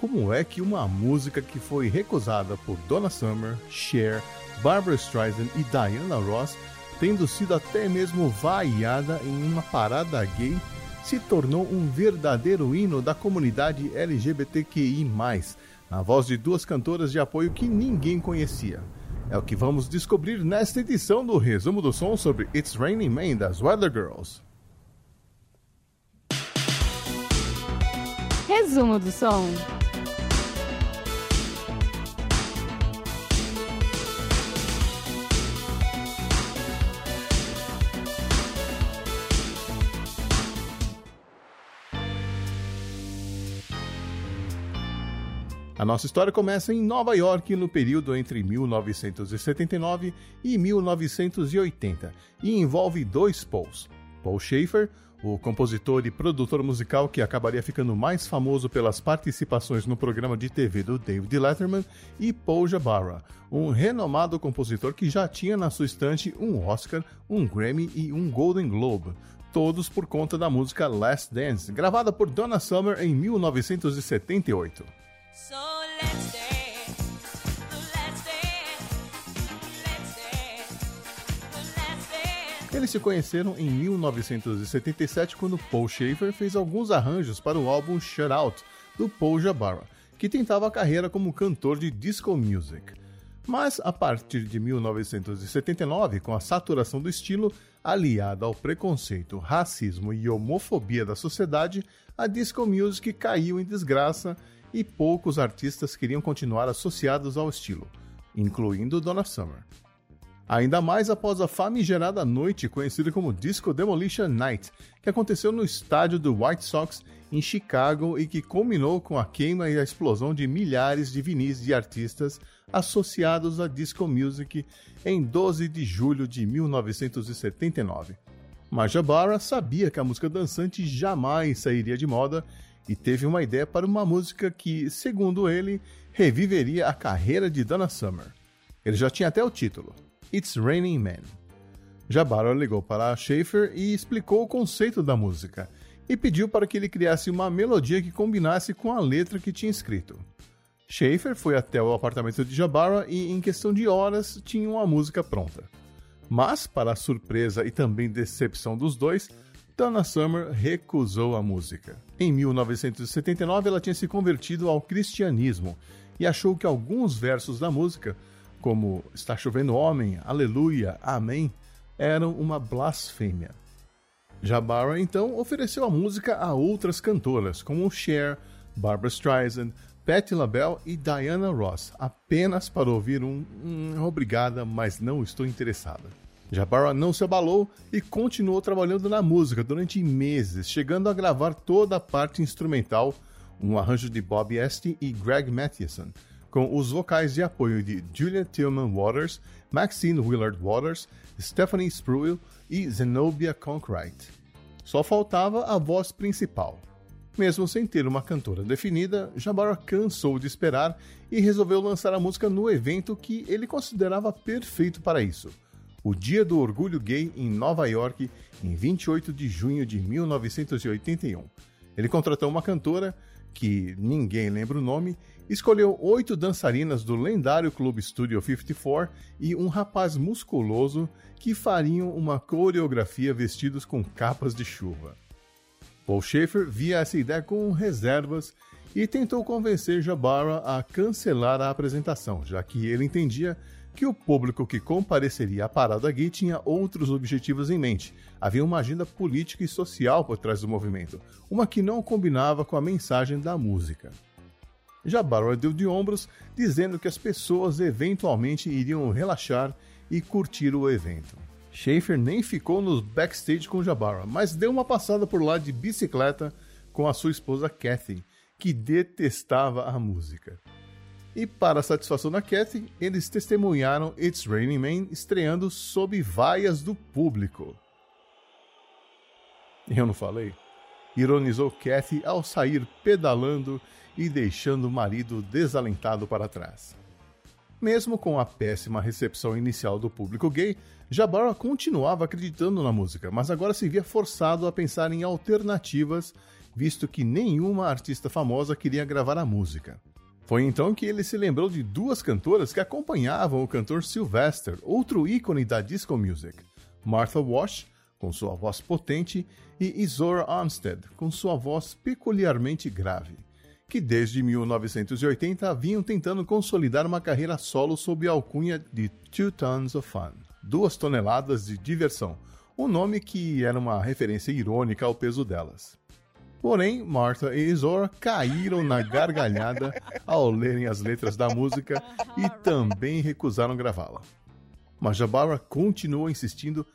como é que uma música que foi recusada por Donna Summer, Cher, Barbara Streisand e Diana Ross, tendo sido até mesmo vaiada em uma parada gay, se tornou um verdadeiro hino da comunidade LGBTQI+, na voz de duas cantoras de apoio que ninguém conhecia. É o que vamos descobrir nesta edição do Resumo do Som sobre It's Raining Man das Weather Girls. Resumo do Som. A nossa história começa em Nova York no período entre 1979 e 1980 e envolve dois Pauls. Paul Schaefer, o compositor e produtor musical que acabaria ficando mais famoso pelas participações no programa de TV do David Letterman, e Paul Jabara, um renomado compositor que já tinha na sua estante um Oscar, um Grammy e um Golden Globe, todos por conta da música Last Dance, gravada por Donna Summer em 1978. Eles se conheceram em 1977 quando Paul Schaefer fez alguns arranjos para o álbum Shut Out do Paul Jabara, que tentava a carreira como cantor de disco music. Mas a partir de 1979, com a saturação do estilo, aliada ao preconceito, racismo e homofobia da sociedade, a disco music caiu em desgraça e poucos artistas queriam continuar associados ao estilo, incluindo Donna Summer. Ainda mais após a famigerada noite conhecida como Disco Demolition Night, que aconteceu no estádio do White Sox em Chicago e que culminou com a queima e a explosão de milhares de vinis de artistas associados à disco music em 12 de julho de 1979. Majabara sabia que a música dançante jamais sairia de moda e teve uma ideia para uma música que, segundo ele, reviveria a carreira de Donna Summer. Ele já tinha até o título, It's Raining Men. Jabara ligou para Schaefer e explicou o conceito da música, e pediu para que ele criasse uma melodia que combinasse com a letra que tinha escrito. Schaefer foi até o apartamento de Jabara e, em questão de horas, tinha uma música pronta. Mas, para a surpresa e também decepção dos dois, Donna Summer recusou a música. Em 1979, ela tinha se convertido ao cristianismo e achou que alguns versos da música, como Está chovendo homem, Aleluia, Amém, eram uma blasfêmia. Jabara então ofereceu a música a outras cantoras, como Cher, Barbara Streisand, Patti LaBelle e Diana Ross, apenas para ouvir um, um obrigada, mas não estou interessada. Jabara não se abalou e continuou trabalhando na música durante meses, chegando a gravar toda a parte instrumental, um arranjo de Bob Esty e Greg Mathieson, com os vocais de apoio de Julia Tillman Waters, Maxine Willard Waters, Stephanie Spruill e Zenobia Conkright. Só faltava a voz principal. Mesmo sem ter uma cantora definida, Jabara cansou de esperar e resolveu lançar a música no evento que ele considerava perfeito para isso – o Dia do Orgulho Gay em Nova York, em 28 de junho de 1981. Ele contratou uma cantora, que ninguém lembra o nome, escolheu oito dançarinas do lendário clube Studio 54 e um rapaz musculoso que fariam uma coreografia vestidos com capas de chuva. Paul Schaefer via essa ideia com reservas e tentou convencer Jabara a cancelar a apresentação, já que ele entendia que o público que compareceria à parada gay tinha outros objetivos em mente. Havia uma agenda política e social por trás do movimento, uma que não combinava com a mensagem da música. Jabara deu de ombros, dizendo que as pessoas eventualmente iriam relaxar e curtir o evento. Schaefer nem ficou no backstage com Jabara, mas deu uma passada por lá de bicicleta com a sua esposa Kathy, que detestava a música. E para a satisfação da Kathy, eles testemunharam It's Raining Man estreando sob vaias do público. Eu não falei? Ironizou Kathy ao sair pedalando e deixando o marido desalentado para trás. Mesmo com a péssima recepção inicial do público gay, Jabara continuava acreditando na música, mas agora se via forçado a pensar em alternativas visto que nenhuma artista famosa queria gravar a música. Foi então que ele se lembrou de duas cantoras que acompanhavam o cantor Sylvester, outro ícone da disco music: Martha Wash, com sua voz potente, e Izora Armstead, com sua voz peculiarmente grave, que desde 1980 vinham tentando consolidar uma carreira solo sob a alcunha de Two Tons of Fun duas toneladas de diversão, um nome que era uma referência irônica ao peso delas. Porém, Martha e Izora caíram na gargalhada ao lerem as letras da música e também recusaram gravá-la. Mas Jabara continuou insistindo,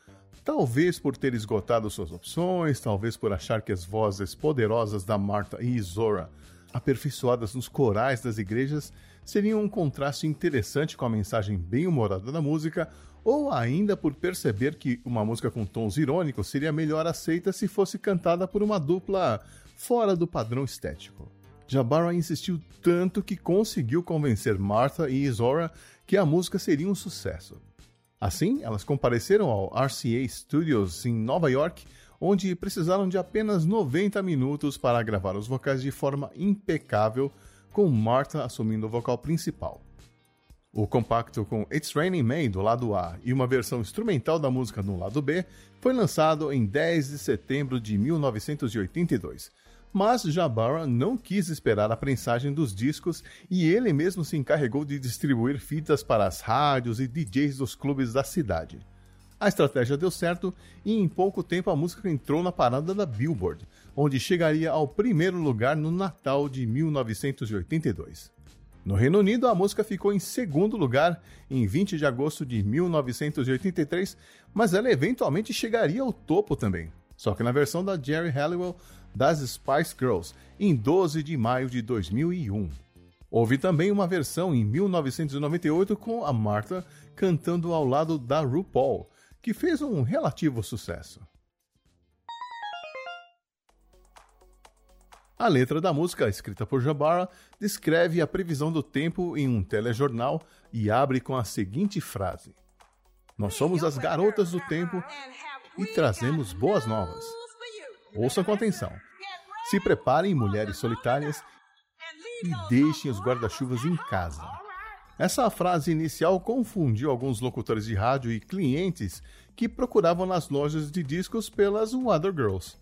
talvez por ter esgotado suas opções, talvez por achar que as vozes poderosas da Martha e Izora, aperfeiçoadas nos corais das igrejas, seriam um contraste interessante com a mensagem bem-humorada da música, ou ainda por perceber que uma música com tons irônicos seria melhor aceita se fosse cantada por uma dupla fora do padrão estético. Jabara insistiu tanto que conseguiu convencer Martha e Izora que a música seria um sucesso. Assim, elas compareceram ao RCA Studios em Nova York, onde precisaram de apenas 90 minutos para gravar os vocais de forma impecável, com Martha assumindo o vocal principal. O compacto com It's Raining Man do lado A e uma versão instrumental da música no lado B foi lançado em 10 de setembro de 1982. Mas Jabara não quis esperar a prensagem dos discos e ele mesmo se encarregou de distribuir fitas para as rádios e DJs dos clubes da cidade. A estratégia deu certo e em pouco tempo a música entrou na parada da Billboard, onde chegaria ao primeiro lugar no Natal de 1982. No Reino Unido, a música ficou em segundo lugar em 20 de agosto de 1983, mas ela eventualmente chegaria ao topo também, só que na versão da Jerry Halliwell das Spice Girls, em 12 de maio de 2001. Houve também uma versão em 1998 com a Martha cantando ao lado da RuPaul, que fez um relativo sucesso. A letra da música, escrita por Jabara, descreve a previsão do tempo em um telejornal e abre com a seguinte frase: Nós somos as garotas do tempo e trazemos boas novas. Ouçam com atenção. Se preparem, mulheres solitárias, e deixem os guarda-chuvas em casa. Essa frase inicial confundiu alguns locutores de rádio e clientes que procuravam nas lojas de discos pelas Other Girls,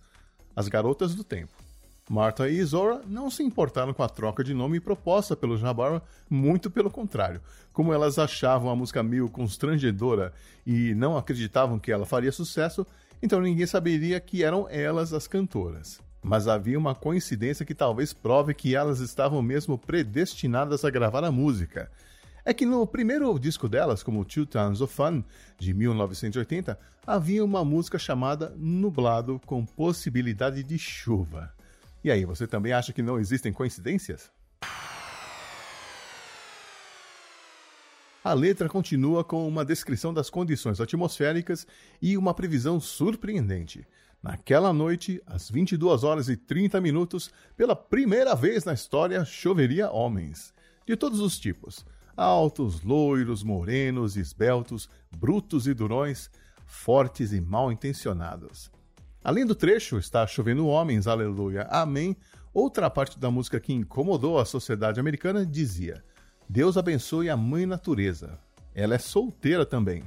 as garotas do tempo. Martha e Zora não se importaram com a troca de nome proposta pelo Jabbar, muito pelo contrário. Como elas achavam a música meio constrangedora e não acreditavam que ela faria sucesso, então ninguém saberia que eram elas as cantoras. Mas havia uma coincidência que talvez prove que elas estavam mesmo predestinadas a gravar a música. É que no primeiro disco delas, como Two Tons of Fun, de 1980, havia uma música chamada Nublado com possibilidade de chuva. E aí, você também acha que não existem coincidências? A letra continua com uma descrição das condições atmosféricas e uma previsão surpreendente. Naquela noite, às 22 horas e 30 minutos, pela primeira vez na história, choveria homens. De todos os tipos: altos, loiros, morenos, esbeltos, brutos e durões, fortes e mal intencionados. Além do trecho Está Chovendo Homens, Aleluia, Amém, outra parte da música que incomodou a sociedade americana dizia: Deus abençoe a mãe natureza. Ela é solteira também.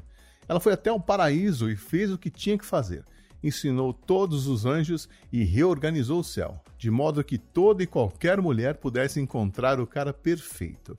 Ela foi até o paraíso e fez o que tinha que fazer. Ensinou todos os anjos e reorganizou o céu, de modo que toda e qualquer mulher pudesse encontrar o cara perfeito.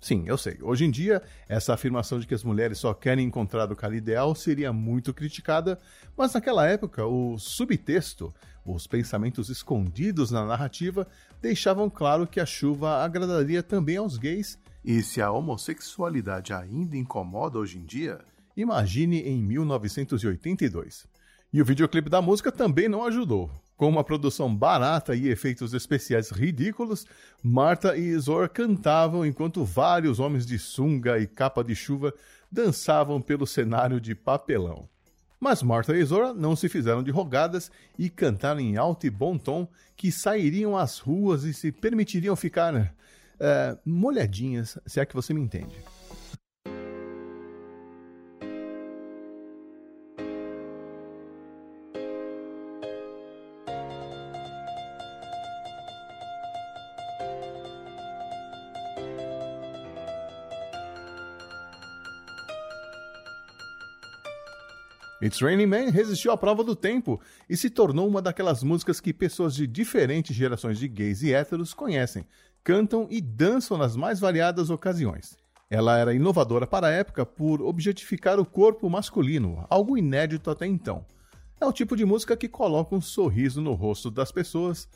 Sim, eu sei. Hoje em dia, essa afirmação de que as mulheres só querem encontrar o cara ideal seria muito criticada, mas naquela época, o subtexto, os pensamentos escondidos na narrativa, deixavam claro que a chuva agradaria também aos gays. E se a homossexualidade ainda incomoda hoje em dia, imagine em 1982. E o videoclipe da música também não ajudou. Com uma produção barata e efeitos especiais ridículos, Marta e Izor cantavam enquanto vários homens de sunga e capa de chuva dançavam pelo cenário de papelão. Mas Marta e Izora não se fizeram de rogadas e cantaram em alto e bom tom que sairiam às ruas e se permitiriam ficar é, molhadinhas, se é que você me entende. It's Raining Man resistiu à prova do tempo e se tornou uma daquelas músicas que pessoas de diferentes gerações de gays e héteros conhecem, cantam e dançam nas mais variadas ocasiões. Ela era inovadora para a época por objetificar o corpo masculino, algo inédito até então. É o tipo de música que coloca um sorriso no rosto das pessoas,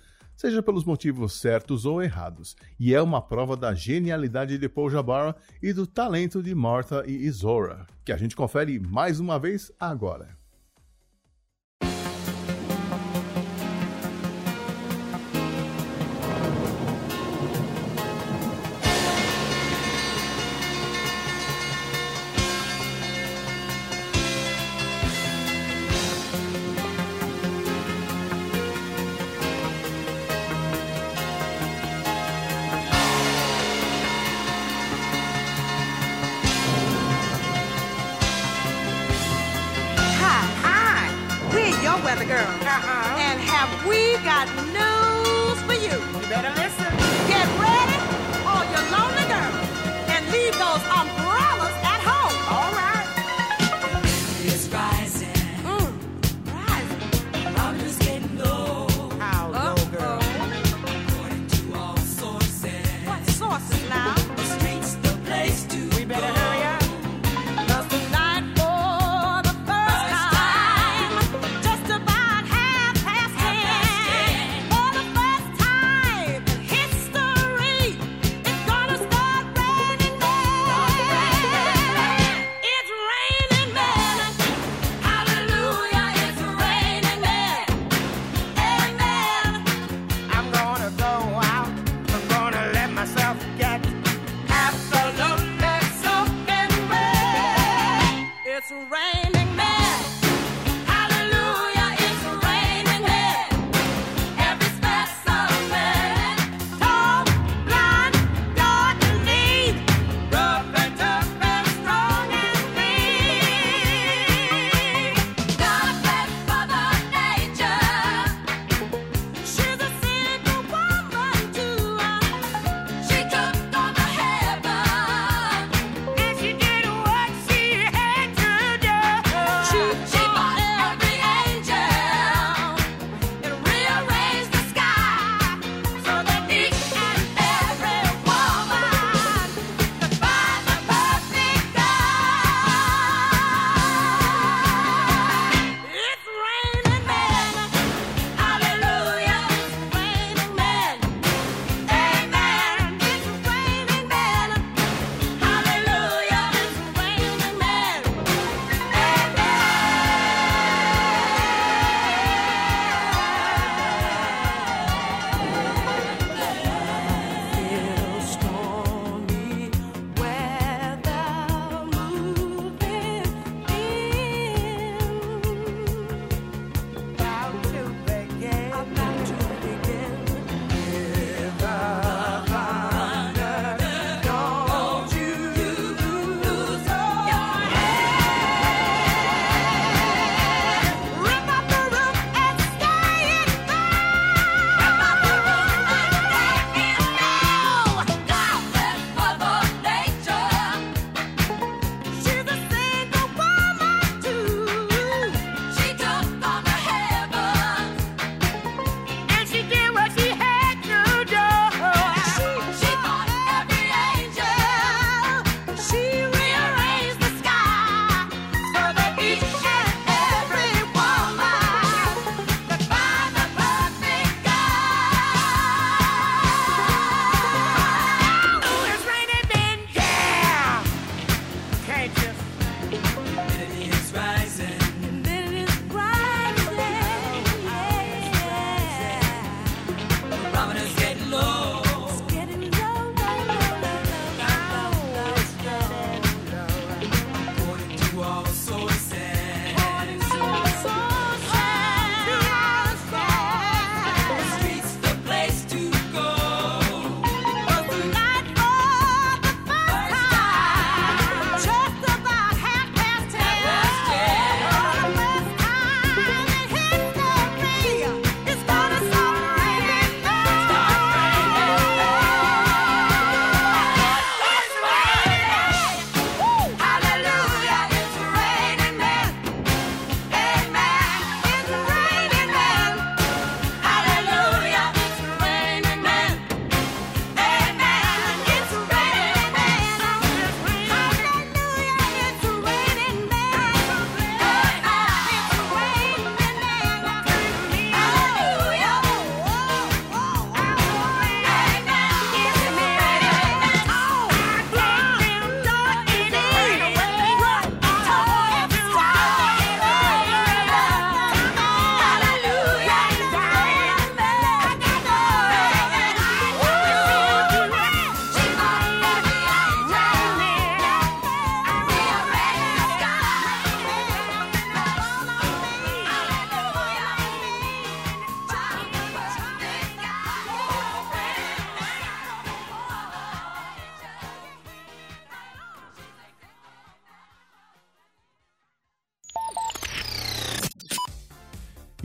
seja pelos motivos certos ou errados, e é uma prova da genialidade de Paul Jabara e do talento de Martha e Izora, que a gente confere mais uma vez agora. We got news for you. You better listen.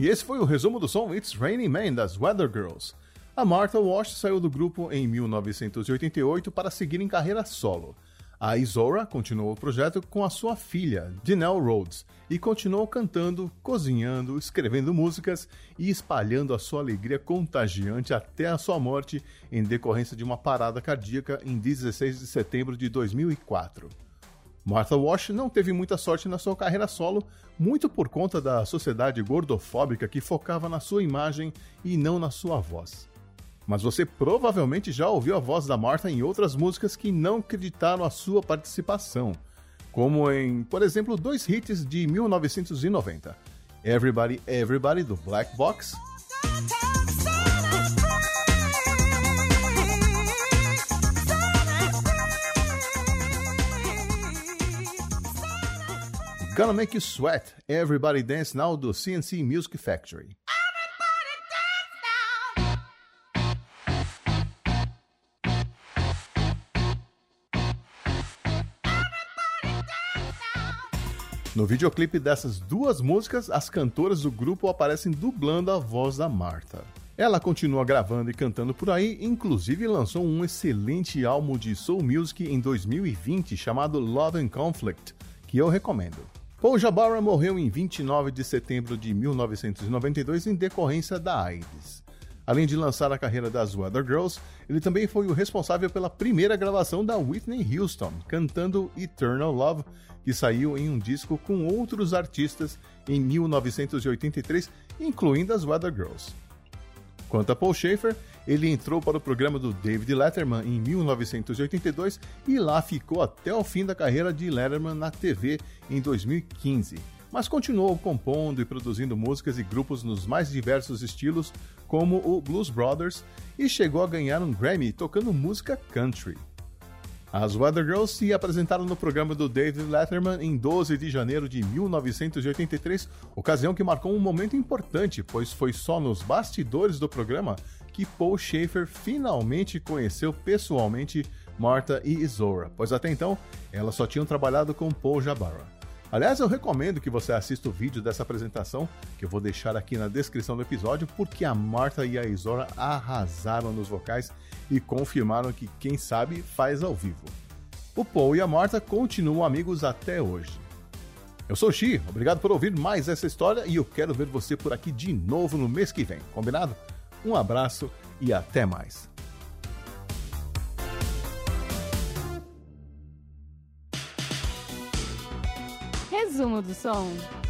Esse foi o resumo do som It's Raining Man das Weather Girls. A Martha Wash saiu do grupo em 1988 para seguir em carreira solo. A Isora continuou o projeto com a sua filha, Janelle Rhodes, e continuou cantando, cozinhando, escrevendo músicas e espalhando a sua alegria contagiante até a sua morte em decorrência de uma parada cardíaca em 16 de setembro de 2004. Martha Wash não teve muita sorte na sua carreira solo, muito por conta da sociedade gordofóbica que focava na sua imagem e não na sua voz. Mas você provavelmente já ouviu a voz da Martha em outras músicas que não acreditaram a sua participação, como em, por exemplo, dois hits de 1990: Everybody Everybody do Black Box Gonna Make You Sweat, Everybody Dance Now do CNC Music Factory. No videoclipe dessas duas músicas, as cantoras do grupo aparecem dublando a voz da Martha. Ela continua gravando e cantando por aí, inclusive lançou um excelente álbum de soul music em 2020 chamado Love and Conflict, que eu recomendo. Paul Jabara morreu em 29 de setembro de 1992 em decorrência da AIDS. Além de lançar a carreira das Weather Girls, ele também foi o responsável pela primeira gravação da Whitney Houston, cantando Eternal Love, que saiu em um disco com outros artistas em 1983, incluindo as Weather Girls. Quanto a Paul Schaefer, ele entrou para o programa do David Letterman em 1982 e lá ficou até o fim da carreira de Letterman na TV em 2015. Mas continuou compondo e produzindo músicas e grupos nos mais diversos estilos, como o Blues Brothers, e chegou a ganhar um Grammy tocando música country. As Weather Girls se apresentaram no programa do David Letterman em 12 de janeiro de 1983, ocasião que marcou um momento importante, pois foi só nos bastidores do programa que Paul Schaefer finalmente conheceu pessoalmente Martha e Izora, pois até então elas só tinham trabalhado com Paul Jabara. Aliás, eu recomendo que você assista o vídeo dessa apresentação, que eu vou deixar aqui na descrição do episódio, porque a Martha e a Izora arrasaram nos vocais e confirmaram que quem sabe faz ao vivo. O Paul e a Martha continuam amigos até hoje. Eu sou o Xi, obrigado por ouvir mais essa história e eu quero ver você por aqui de novo no mês que vem, combinado? Um abraço e até mais. Resumo do som.